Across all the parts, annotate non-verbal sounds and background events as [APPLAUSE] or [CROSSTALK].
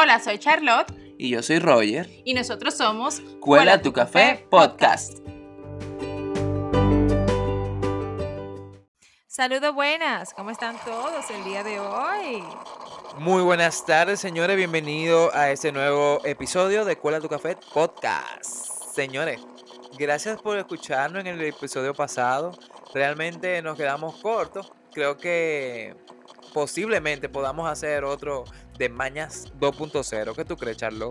Hola, soy Charlotte. Y yo soy Roger. Y nosotros somos Cuela tu Café Podcast. Saludos buenas, ¿cómo están todos el día de hoy? Muy buenas tardes, señores. Bienvenido a este nuevo episodio de Cuela tu Café Podcast. Señores, gracias por escucharnos en el episodio pasado. Realmente nos quedamos cortos. Creo que posiblemente podamos hacer otro de Mañas 2.0. ¿Qué tú crees, Charlo?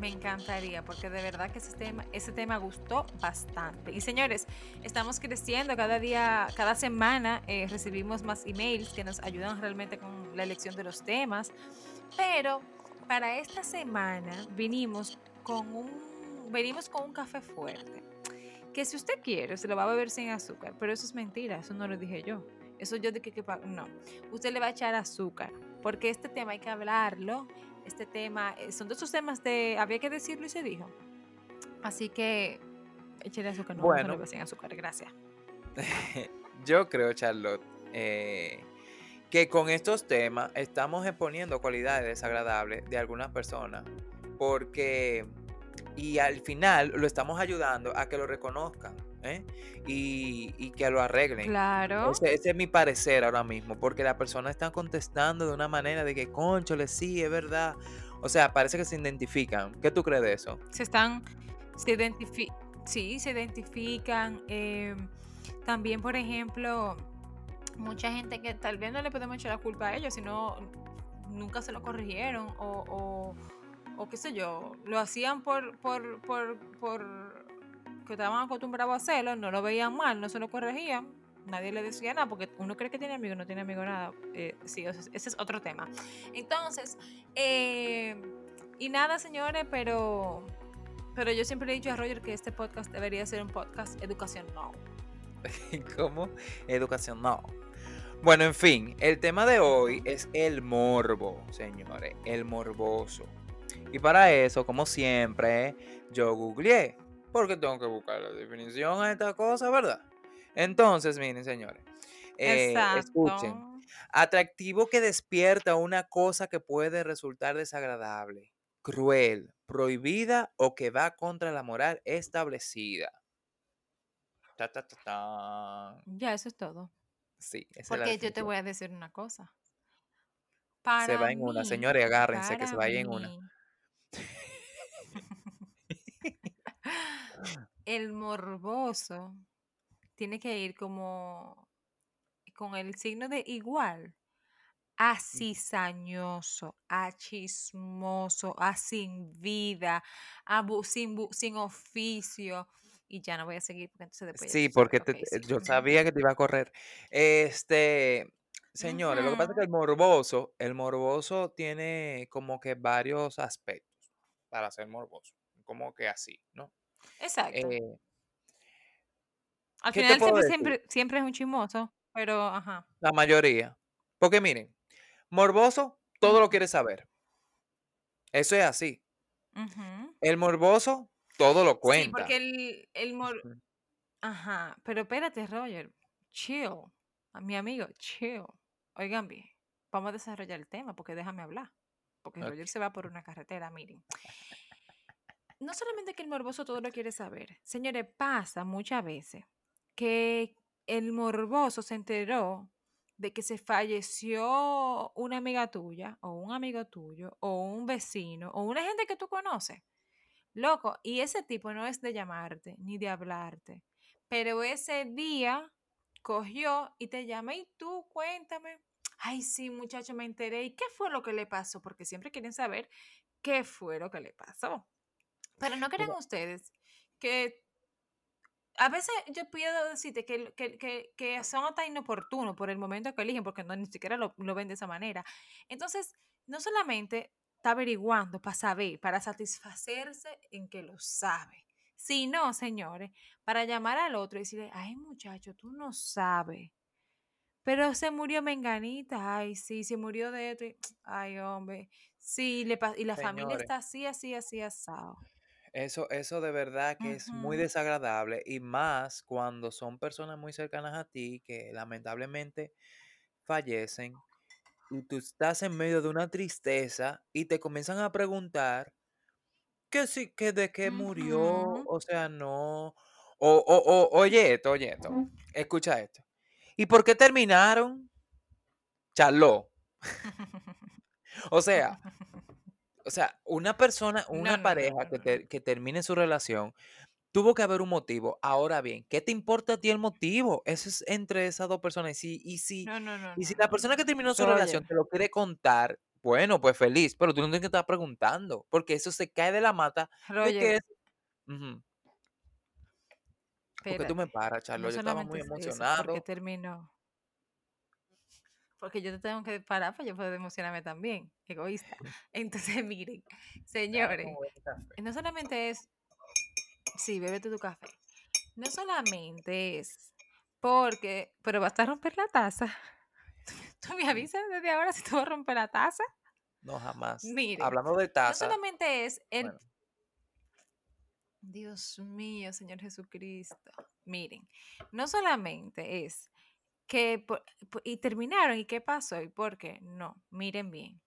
Me encantaría, porque de verdad que ese tema, ese tema gustó bastante. Y señores, estamos creciendo cada día, cada semana eh, recibimos más emails que nos ayudan realmente con la elección de los temas. Pero para esta semana vinimos con un, venimos con un café fuerte. Que si usted quiere, se lo va a beber sin azúcar. Pero eso es mentira, eso no lo dije yo. Eso yo de que, que no. Usted le va a echar azúcar, porque este tema hay que hablarlo este tema. Eh, son de esos temas de había que decirlo y se dijo. Así que échale azúcar, no, bueno, no sin azúcar, gracias. [LAUGHS] yo creo, Charlotte, eh, que con estos temas estamos exponiendo cualidades desagradables de algunas personas, porque y al final lo estamos ayudando a que lo reconozcan. ¿Eh? Y, que lo arreglen. Claro. Ese, es mi parecer ahora mismo, porque la persona está contestando de una manera de que, conchole, sí, es verdad. O sea, parece que se identifican. ¿Qué tú crees de eso? Se están, se identifican, sí, se identifican. Em, también, por ejemplo, mucha gente que tal vez no le podemos echar la culpa a ellos, sino nunca se lo corrigieron o, o, qué sé yo, lo hacían por, por, por, por que estaban acostumbrados a hacerlo, no lo veían mal, no se lo corregían, nadie le decía nada, porque uno cree que tiene amigos, no tiene amigo nada. Eh, sí, ese es otro tema. Entonces, eh, y nada, señores, pero, pero yo siempre he dicho a Roger que este podcast debería ser un podcast educación no. [LAUGHS] ¿Cómo? Educación no. Bueno, en fin, el tema de hoy es el morbo, señores, el morboso. Y para eso, como siempre, yo googleé porque tengo que buscar la definición a esta cosa, ¿verdad? Entonces, miren, señores. Eh, escuchen. Atractivo que despierta una cosa que puede resultar desagradable, cruel, prohibida o que va contra la moral establecida. ya, eso es todo. Sí, Porque yo te voy a decir una cosa. se va en una, señores, agárrense que se vaya en una. El morboso tiene que ir como con el signo de igual a cizañoso, a chismoso, a sin vida, a sin, sin, oficio. Y ya no voy a seguir porque entonces después. Sí, porque yo sabía que te iba a correr. Este, señores, lo que pasa es que el morboso, el morboso tiene como que varios aspectos para ser morboso. Como que así, ¿no? Exacto. Eh, Al final siempre, siempre, es un chismoso, pero ajá. La mayoría. Porque miren, morboso todo lo quiere saber. Eso es así. El morboso todo lo cuenta. Sí, porque el, el mor... Ajá, pero espérate, Roger. Chill. A mi amigo, chill. Oigan bien, vamos a desarrollar el tema porque déjame hablar. Porque Roger se va por una carretera, miren no solamente que el morboso todo lo quiere saber, señores, pasa muchas veces que el morboso se enteró de que se falleció una amiga tuya o un amigo tuyo o un vecino o una gente que tú conoces. Loco, y ese tipo no es de llamarte ni de hablarte, pero ese día cogió y te llama y tú cuéntame. Ay, sí, muchacho, me enteré. ¿Y qué fue lo que le pasó? Porque siempre quieren saber qué fue lo que le pasó. Pero no creen ustedes que a veces yo puedo decirte que, que, que, son hasta inoportunos por el momento que eligen, porque no ni siquiera lo, lo ven de esa manera. Entonces, no solamente está averiguando para saber, para satisfacerse en que lo sabe, sino, señores, para llamar al otro y decirle, ay muchacho, tú no sabes. Pero se murió Menganita, ay, sí, se murió de esto, [TSK] ay, hombre, sí, le, y la familia está así, así, así, asado. Eso, eso de verdad que es muy desagradable y más cuando son personas muy cercanas a ti que lamentablemente fallecen y tú estás en medio de una tristeza y te comienzan a preguntar que sí, que de qué murió, Ujú. o sea, no. O, o, o, oye esto, oye esto, escucha esto. ¿Y por qué terminaron? Charló. [LAUGHS] O sea, o sea, una persona, una no, pareja no, que, no, no. te- que termine su relación, tuvo que haber un motivo. Ahora bien, ¿qué te importa a ti el motivo? Eso es entre esas dos personas. Y si, y si, y si la persona que terminó su relación te lo quiere contar, bueno, pues feliz, pero tú no tienes que estar preguntando, porque eso se cae de la mata de que Roger, es... Ujú. ¿Por qué tú me paras, Charlo? Yo estaba muy eso, porque emocionado. terminó. Porque yo te tengo que parar para yo poder emocionarme también, egoísta. [LAUGHS] [LAUGHS] Entonces, miren, señores, no solamente es, sí, bébete tu café. No solamente es porque, pero vas a romper la taza. [LAUGHS] Tú me avisas desde ahora si tú vas a romper la taza. No, jamás. Miren, Hablando de no taza, solamente es el bueno, Dios mío, Señor Jesucristo. Miren, no solamente es que y terminaron y qué pasó y por qué. No, miren bien.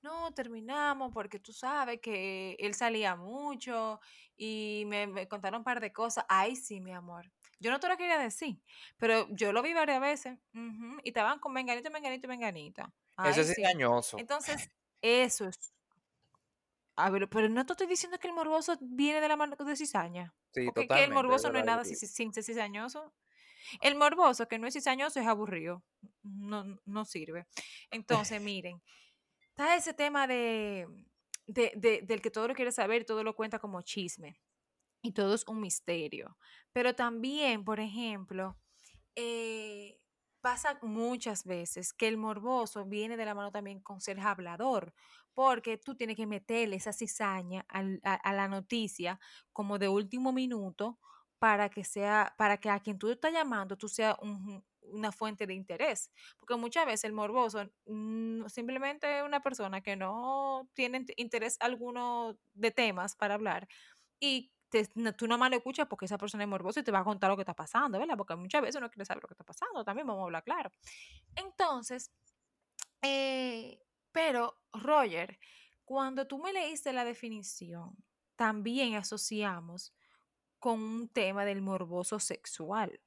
No, terminamos porque tú sabes que él salía mucho y me, me contaron un par de cosas. Ay, sí, mi amor. Yo no te lo quería decir, pero yo lo vi varias veces ujú, y estaban con menganito, menganito, menganita. eso es sí. engañoso. Entonces, eso es. A ver, pero no te estoy diciendo que el morboso viene de la mano de cizaña. Sí, Porque que el morboso no es nada sin ser cizañoso. El morboso que no es cizañoso es aburrido. No, no sirve. Entonces, [LAUGHS] miren, está ese tema de, de- de- del que todo lo quiere saber, todo lo cuenta como chisme. Y todo es un misterio. Pero también, por ejemplo, eh, pasa muchas veces que el morboso viene de la mano también con ser hablador, porque tú tienes que meterle esa cizaña al- a, a la noticia como de último minuto para que sea, para que a quien tú estás llamando tú seas un- una fuente de interés. Porque muchas veces el morboso mm, simplemente es una persona que no tiene int- interés alguno de temas para hablar y te- no- tú lo escuchas porque esa persona es morbosa y te va a contar lo que está pasando, ¿verdad? Porque muchas veces uno quiere saber lo que está pasando, también vamos a hablar claro. Entonces, eh, pero Roger, cuando tú me leíste la definición, también asociamos con un tema del morboso sexual.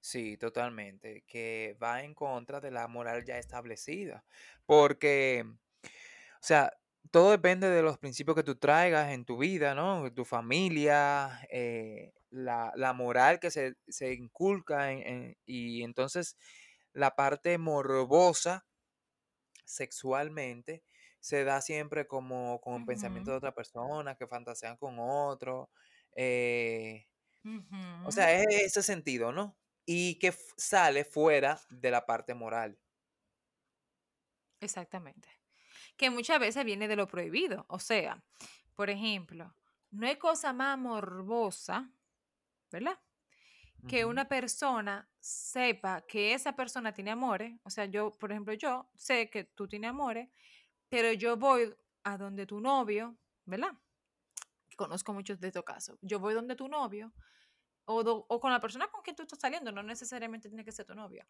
Sí, totalmente, que va en contra de la moral ya establecida, porque, o sea, todo depende de los principios que tú traigas en tu vida, ¿no? Tu familia, eh, la, la moral que se, se inculca en- en- y entonces la parte morbosa sexualmente se da siempre como con pensamiento de otra persona, que fantasean con otro. Eh, o sea, es ese sentido, ¿no? Y que sale fuera de la parte moral. Exactamente. Que muchas veces viene de lo prohibido. O sea, por ejemplo, no hay cosa más morbosa, ¿verdad? que una persona sepa que esa persona tiene amores, o sea, yo, por ejemplo, yo sé que tú tienes amores, pero yo voy a donde tu novio, ¿verdad? Conozco muchos de estos casos. Yo voy donde tu novio o, do- o con la persona con quien tú estás saliendo, no necesariamente tiene que ser tu novio.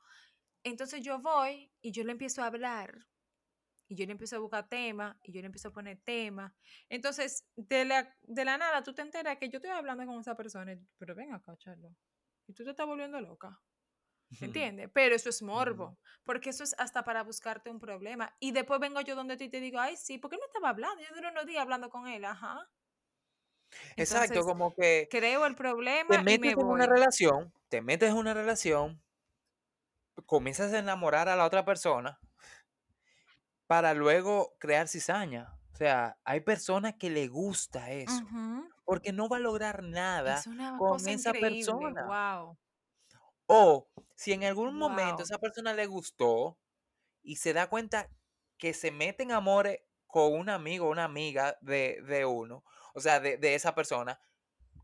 Entonces yo voy y yo le empiezo a hablar y yo le empiezo a buscar temas y yo le empiezo a poner temas. Entonces, de la, de la nada, tú te enteras que yo estoy hablando con esa persona, y- pero ven acá, Charlo, y tú te estás volviendo loca. [LAUGHS] ¿Entiendes? Pero eso es ujú. morbo, porque eso es hasta para buscarte un problema. Y después vengo yo donde ti y te digo, ay, sí, porque él me estaba hablando, yo duré unos días hablando con él, ajá. Exacto, como que creo el te problema y me metes en una relación, te metes en una relación, comienzas a enamorar a la otra persona para luego crear cizaña. O sea, hay personas que le gusta eso, porque no va a lograr Es nada una con esa increíble, persona. wow, O si en algún momento esa persona le gustó y se da cuenta que se mete en amores con un amigo o una amiga de, de uno, o sea, de, de esa persona,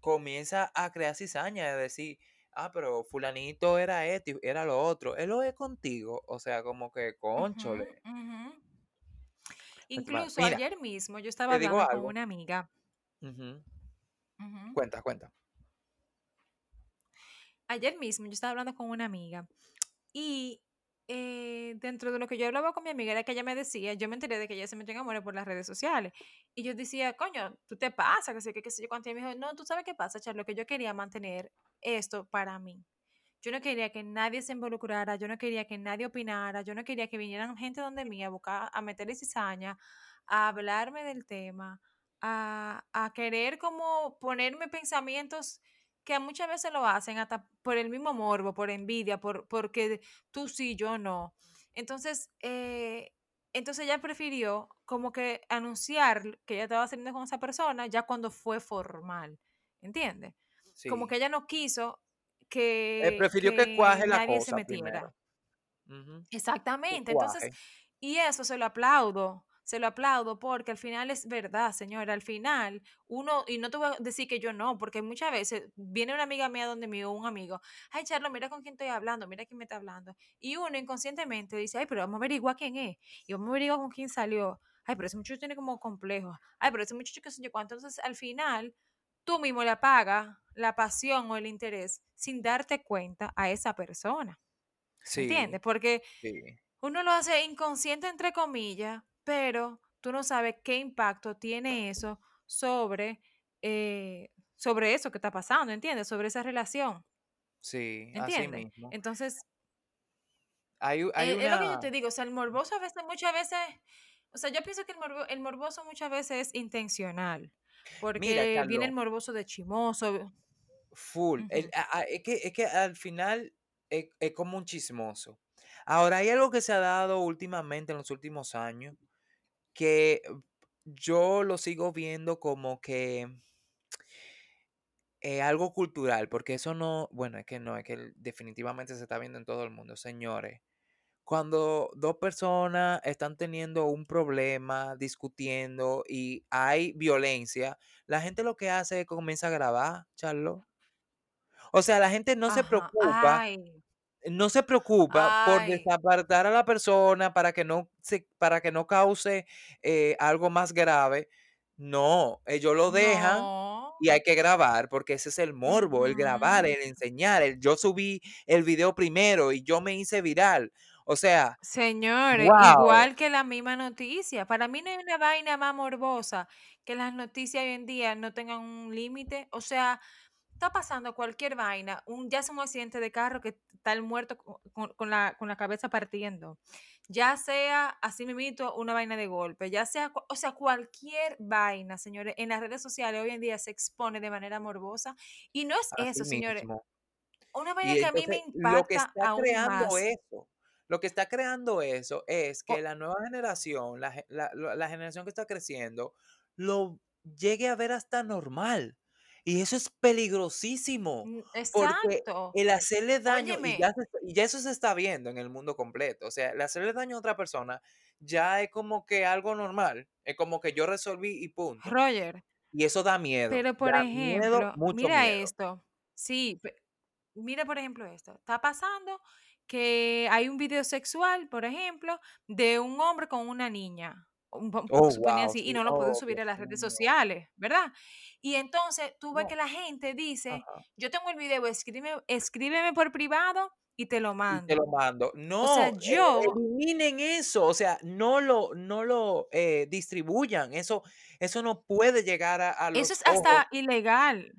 comienza a crear cizaña, de decir, ah, pero fulanito era esto era lo otro, él lo es contigo, o sea, como que, conchole. Incluso Mira, ayer mismo yo estaba hablando con una amiga. Ujú, ujú, Cuenta, cuenta. Ayer mismo yo estaba hablando con una amiga y eh, dentro de lo que yo hablaba con mi amiga era que ella me decía, yo me enteré de que ella se metió en amores por las redes sociales. Y yo decía, coño, tú te pasa, que sé que qué sé yo cuánto. Y me dijo, no, tú sabes qué pasa, Charlo, que yo quería mantener esto para mí. Yo no quería que nadie se involucrara, yo no quería que nadie opinara, yo no quería que vinieran gente donde mí a buscar, a meterle cizaña, a hablarme del tema, a, a querer como ponerme pensamientos que muchas veces lo hacen hasta por el mismo morbo, por envidia, por, porque tú sí, yo no. Entonces, eh, entonces ella prefirió como que anunciar que ella estaba saliendo con esa persona ya cuando fue formal, ¿entiendes? Como que ella no quiso que, prefirió que, cuaje la nadie se metiera. Exactamente, entonces, y eso se lo aplaudo se lo aplaudo porque al final es verdad, señora, al final uno, y no te voy a decir que yo no, porque muchas veces viene una amiga mía donde mí o un amigo, ay, Charlo, mira con quién estoy hablando, mira quién me está hablando, y uno inconscientemente dice, ay, pero vamos a averiguar quién es, y vamos a averiguar con quién salió, ay, pero ese muchacho tiene como complejo, ay, pero ese muchacho que sé yo cuánto, entonces al final tú mismo le apagas la pasión o el interés sin darte cuenta a esa persona. Sí, ¿Entiendes? Porque uno lo hace inconsciente, entre comillas, pero tú no sabes qué impacto tiene eso sobre, eh, sobre eso que está pasando, ¿entiendes? Sobre esa relación. Sí, ¿entiendes? mismo. Entonces, hay, hay es, lo que yo te digo, o sea, el morboso a veces, muchas veces, o sea, yo pienso que el, morboso muchas veces es intencional, porque viene el morboso de chimoso. Full. es, que, es que al final es, es como un chismoso. Ahora, hay algo que se ha dado últimamente en los últimos años, que yo lo sigo viendo como que eh, algo cultural, porque eso no, bueno, es que no, es que definitivamente se está viendo en todo el mundo, señores. Cuando dos personas están teniendo un problema, discutiendo y hay violencia, la gente lo que hace es que comienza a grabar, Charlo. O sea, la gente no se preocupa no se preocupa por desapartar a la persona para que no, se, para que no cause eh, algo más grave. No, ellos lo dejan y hay que grabar porque ese es el morbo, el grabar, el enseñar. El, yo subí el video primero y yo me hice viral. O sea, Señores, igual que la misma noticia. Para mí no hay una vaina más morbosa que las noticias hoy en día no tengan un límite. O sea, está pasando cualquier vaina, un, ya es un accidente de carro que está el muerto con, la, con la cabeza partiendo, ya sea así mismo una vaina de golpe, ya sea, o sea, cualquier vaina, señores, en las redes sociales hoy en día se expone de manera morbosa y no es eso, señores. Una vaina que a mí me impacta lo que está creando eso. Lo que está creando eso es que la nueva generación, la, la generación que está creciendo, lo llegue a ver hasta normal. Y eso es peligrosísimo. Mm, porque el hacerle daño, y ya, eso se está viendo en el mundo completo. O sea, el hacerle daño a otra persona ya es como que algo normal. Es como que yo resolví y punto. Roger. Y eso da miedo. Pero por ejemplo, mira esto. Sí, mira por ejemplo esto. Está pasando que hay un video sexual, por ejemplo, de un hombre con una niña. Oh, así, y no lo pueden oh, subir a las redes sociales, ¿verdad? Y entonces tú ves que la gente dice, yo tengo el video, escríbeme, escríbeme por privado y te lo mando. te lo mando. No, o sea, e, yo... eliminen eso, o sea, no lo, no lo eh, distribuyan, eso, eso no puede llegar a, los Eso es hasta ilegal.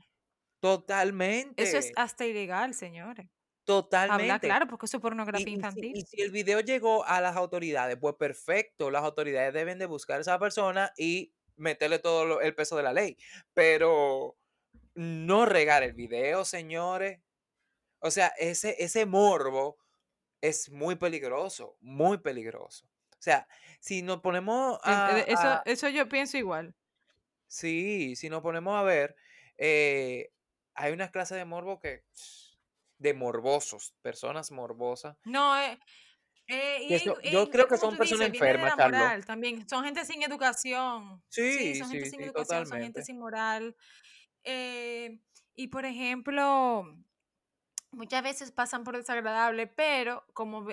Totalmente. Eso es hasta ilegal, señores. Totalmente. Habla claro, porque eso es pornografía infantil. Y, si el video llegó a las autoridades, pues perfecto, las autoridades deben de buscar a esa persona y meterle todo el peso de la ley. Pero no regar el video, señores. O sea, ese, ese morbo es muy peligroso, muy peligroso. O sea, si nos ponemos a... Eso, eso yo pienso igual. Sí, si nos ponemos a ver, eh, hay unas clases de morbo que... De morbosos, personas morbosas. No, eh, eh, yo creo que son personas enfermas, Carlos. También son gente sin educación. Sí, son gente sin educación, son gente sin moral. Eh, y por ejemplo, muchas veces pasan por desagradable, pero como,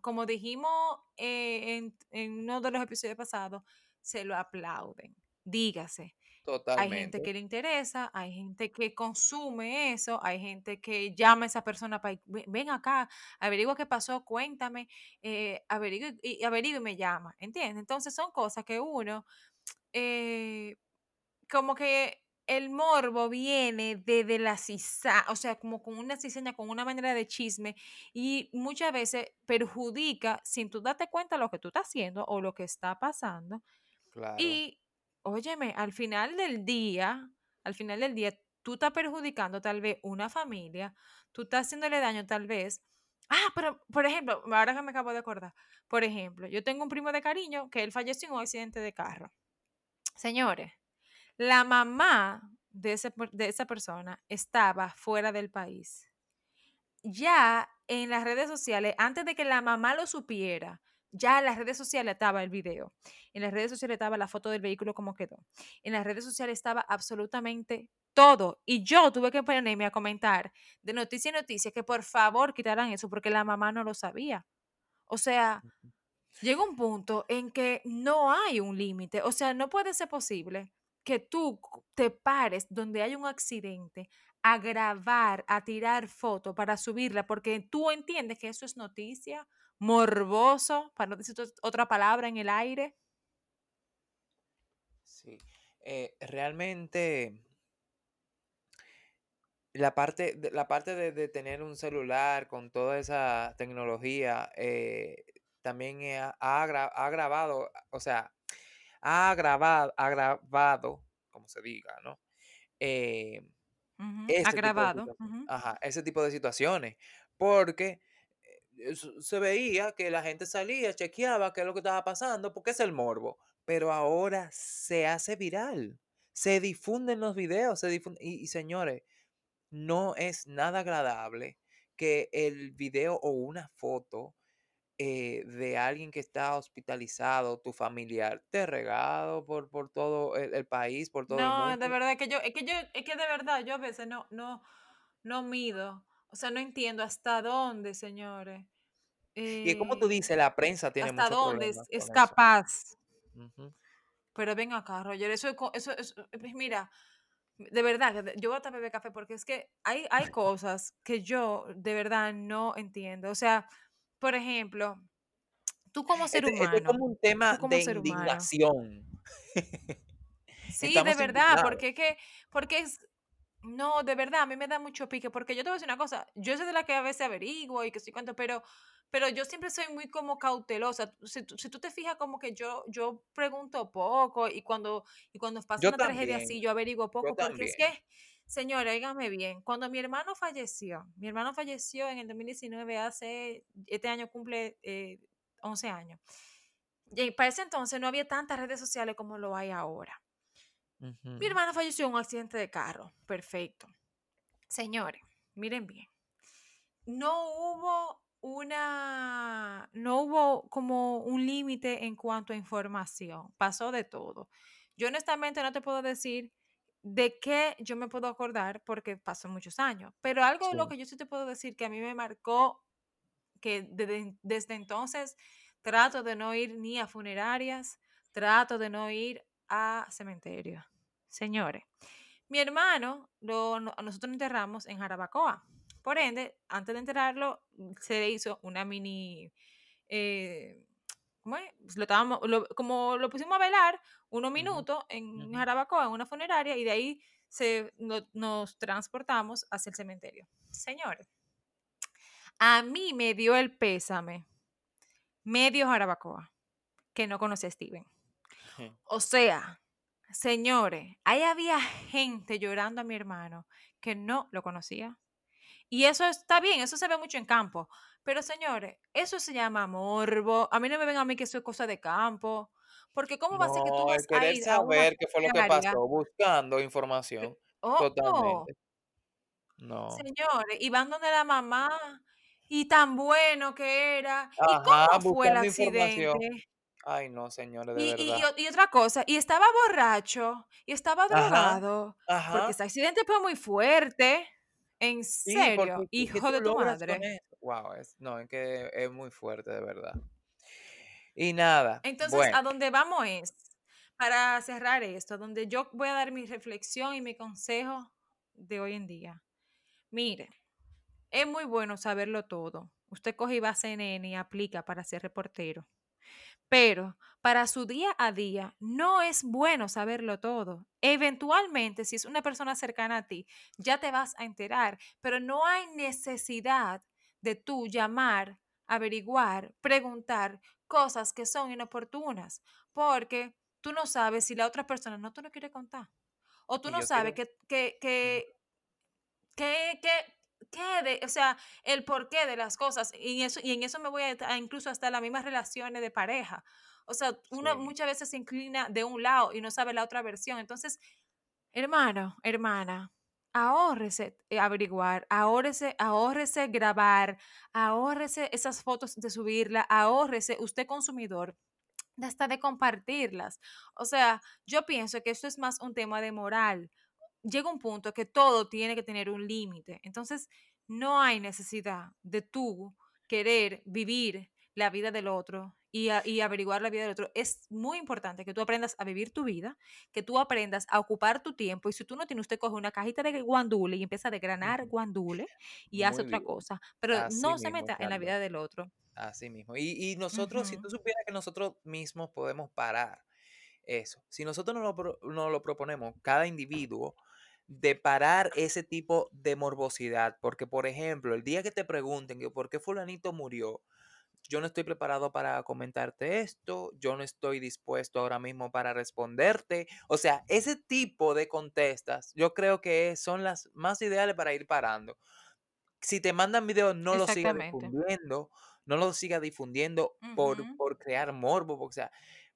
como dijimos eh, en, en uno de los episodios pasados, se lo aplauden. Dígase, Hay gente Totalmente. que le interesa, hay gente que consume eso, hay gente que llama a esa persona para, ven acá, averigua qué pasó, cuéntame, eh, averigua y, averigua y me llama, ¿entiendes? Entonces son cosas que uno, eh, como que el morbo viene de, la cizaña, o sea, como con una cizaña, con una manera de chisme y muchas veces perjudica sin tú darte cuenta lo que tú estás haciendo o lo que está pasando. Claro. Y, óyeme, al final del día, al final del día, tú estás perjudicando tal vez una familia, tú estás haciéndole daño tal vez. Ah, pero, por ejemplo, ahora que me acabo de acordar, por ejemplo, yo tengo un primo de cariño que él falleció en un accidente de carro. Señores, la mamá de, de esa persona estaba fuera del país. Ya en las redes sociales, antes de que la mamá lo supiera, ya en las redes sociales estaba el video. En las redes sociales estaba la foto del vehículo como quedó. En las redes sociales estaba absolutamente todo. Y yo tuve que ponerme a comentar de noticia en noticia que por favor quitaran eso porque la mamá no lo sabía. O sea, llega un punto en que no hay un límite. O sea, no puede ser posible que tú te pares donde hay un accidente a grabar, a tirar foto para subirla, porque tú entiendes que eso es noticia, morboso, para no decir otra palabra en el aire. Sí, eh, realmente la parte, de, la parte de, tener un celular con toda esa tecnología eh, también ha, ha, grabado, o sea, ha agravado, agravado, como se diga, ¿no? Eh, ese tipo de Ajá, ese tipo de situaciones. Porque se veía que la gente salía, chequeaba qué es lo que estaba pasando, porque es el morbo. Pero ahora se hace viral. Se difunden los videos, se difunden. Y, y señores, no es nada agradable que el video o una foto eh, de alguien que está hospitalizado, tu familiar, te regado por, por todo el, país, por todo el No, de mundo. verdad que yo, es que yo, es que de verdad yo a veces no, no, no mido, o sea, no entiendo hasta dónde, señores. y es como tú Eh, dices, la prensa tiene hasta muchos dónde es, capaz. Pero ven acá, Roger, eso, eso, eso, pues mira, de verdad, yo voy a beber café porque es que hay, hay [LAUGHS] cosas que yo de verdad no entiendo. O sea, por ejemplo, tú como ser Este, este es humano, como un tema como de humano. indignación. [LAUGHS] Sí, de verdad, indignados. porque es que, porque es, no, de verdad, a mí me da mucho pique, porque yo te voy a decir una cosa, yo soy de la que a veces averiguo y que estoy cuento, pero, pero yo siempre soy muy como cautelosa. Si, si tú te fijas como que yo, yo pregunto poco y cuando, y cuando pasa Yo una tragedia así, yo averiguo yo poco, porque es que, señora, dígame bien, cuando mi hermano falleció, mi hermano falleció en el 2019, hace, este año cumple 11 eh, años. Y para ese entonces no había tantas redes sociales como lo hay ahora. Mi hermano falleció en un accidente de carro. Perfecto. Señores, miren bien. No hubo una, no hubo como un límite en cuanto a información. Pasó de todo. Yo honestamente no te puedo decir de qué yo me puedo acordar porque pasó muchos años. Pero algo de lo que yo sí te puedo decir que a mí me marcó, que desde entonces trato de no ir ni a funerarias, trato de no ir a cementerios. Señores, mi hermano, lo, nosotros lo enterramos en Jarabacoa. Por ende, antes de enterrarlo, se le hizo una mini... Eh, ¿cómo es? Pues lo estábamos, como lo pusimos a velar unos minutos en Jarabacoa, en una funeraria, y de ahí se, nos transportamos hacia el cementerio. Señores, a mí me dio el pésame medio Jarabacoa, que no conoce a Steven. O sea, Señores, ahí había gente llorando a mi hermano que no lo conocía. Y eso está bien, eso se ve mucho en campo. Pero señores, eso se llama morbo. A mí no me ven a mí que eso es cosa de campo. Porque ¿cómo va a ser que tú vas a ir a saber qué fue lo que pasó, buscando información. Oh, totalmente. No. Señores, y van donde la mamá. Y tan bueno que era. ¿Y cómo fue el accidente? Ay, no, señores, de y, verdad. Y, otra cosa, y estaba borracho, y estaba drogado, porque ese accidente fue muy fuerte. En serio, hijo de tu madre. Wow, es, no, es que es muy fuerte, de verdad. Y nada. Entonces, a dónde vamos es, para cerrar esto, donde yo voy a dar mi reflexión y mi consejo de hoy en día. Mire, es muy bueno saberlo todo. Usted coge y va a CNN y aplica para ser reportero. Pero para su día a día no es bueno saberlo todo. Eventualmente, si es una persona cercana a ti, ya te vas a enterar, pero no hay necesidad de tú llamar, averiguar, preguntar cosas que son inoportunas, porque tú no sabes si la otra persona no te lo quiere contar. O tú no sabes que, que, que, que, qué de, o sea, el porqué de las cosas. Y, eso, y en eso me voy a, incluso hasta las mismas relaciones de pareja. O sea, uno muchas veces se inclina de un lado y no sabe la otra versión. Entonces, hermano, hermana, ahórrese eh, averiguar, ahórrese, ahórrese grabar, ahórrese esas fotos de subirla, ahórrese usted consumidor hasta de compartirlas. O sea, yo pienso que esto es más un tema de moral llega un punto que todo tiene que tener un límite. Entonces, no hay necesidad de tú querer vivir la vida del otro y, averiguar la vida del otro. Es muy importante que tú aprendas a vivir tu vida, que tú aprendas a ocupar tu tiempo. Y si tú no tienes, usted coge una cajita de guandule y empieza a desgranar guandule [LAUGHS] y hace otra cosa. Pero no se meta en la vida del otro. Así mismo. Y, nosotros, si tú supieras que nosotros mismos podemos parar eso, si nosotros nos lo, nos lo proponemos, cada individuo, de parar ese tipo de morbosidad. Porque, por ejemplo, el día que te pregunten que por qué fulanito murió, yo no estoy preparado para comentarte esto, yo no estoy dispuesto ahora mismo para responderte. O sea, ese tipo de contestas yo creo que son las más ideales para ir parando. Si te mandan videos, no lo sigas difundiendo, no lo sigas difundiendo por, por crear morbo. O sea,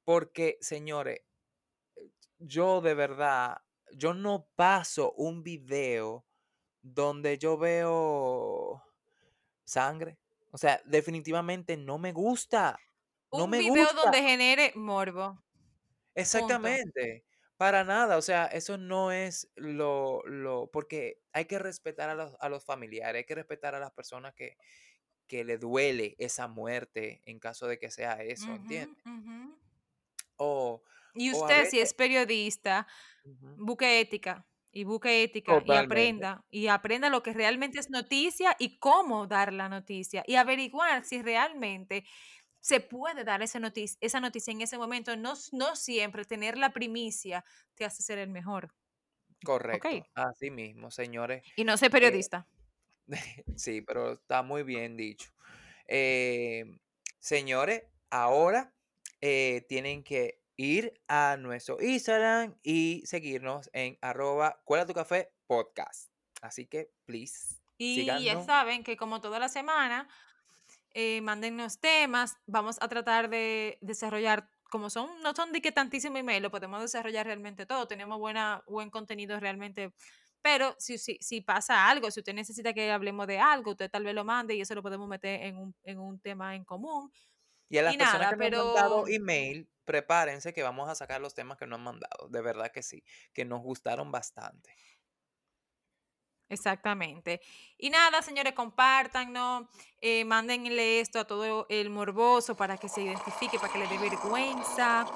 porque, señores, yo de verdad yo no paso un video donde yo veo sangre. O sea, definitivamente no me gusta. No un video donde genere morbo. Exactamente. Para nada. O sea, eso no es lo, lo, porque hay que respetar a los, a los familiares, hay que respetar a las personas que, que le duele esa muerte en caso de que sea eso, ¿entiendes? O y usted, si es periodista, busque ética y busque ética y aprenda y aprenda lo que realmente es noticia y cómo dar la noticia y averiguar si realmente se puede dar esa noticia, esa noticia en ese momento. No, no siempre tener la primicia te hace ser el mejor. Correcto. Así mismo, señores. Y no sé eh, periodista. [LAUGHS] sí, pero está muy bien dicho. Eh, señores, ahora eh, tienen que ir a nuestro Instagram y seguirnos en arroba cuela tu café podcast. Así que, please. Y ya saben que como toda la semana, eh, mándennos temas. Vamos a tratar de desarrollar, como son, no son de que tantísimo email, lo podemos desarrollar realmente todo. Tenemos buena, buen contenido realmente. Pero si, si, si pasa algo, si usted necesita que hablemos de algo, usted tal vez lo mande y eso lo podemos meter en un, en un tema en común. Y a las personas que pero... han mandado email, prepárense que vamos a sacar los temas que nos han mandado. De verdad que sí, que nos gustaron bastante. Exactamente. Y nada, señores, compártanlo, eh, mándenle esto a todo el morboso para que se identifique, para que le dé vergüenza.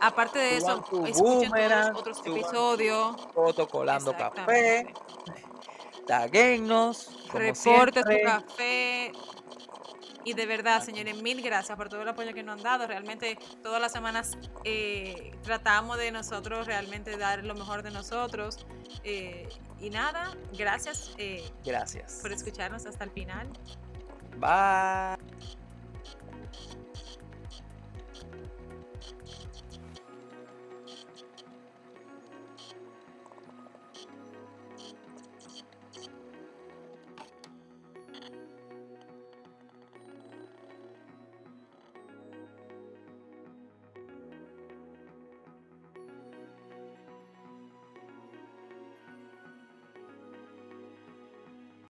Aparte de eso, escuchen todos los otros episodios. Foto colando café. Taguenos. Reporte tu café. Y de verdad, señores, mil gracias por todo el apoyo que nos han dado. Realmente todas las semanas eh, tratamos de nosotros realmente dar lo mejor de nosotros. Eh, y nada, gracias. Eh, gracias. Por escucharnos hasta el final. Bye.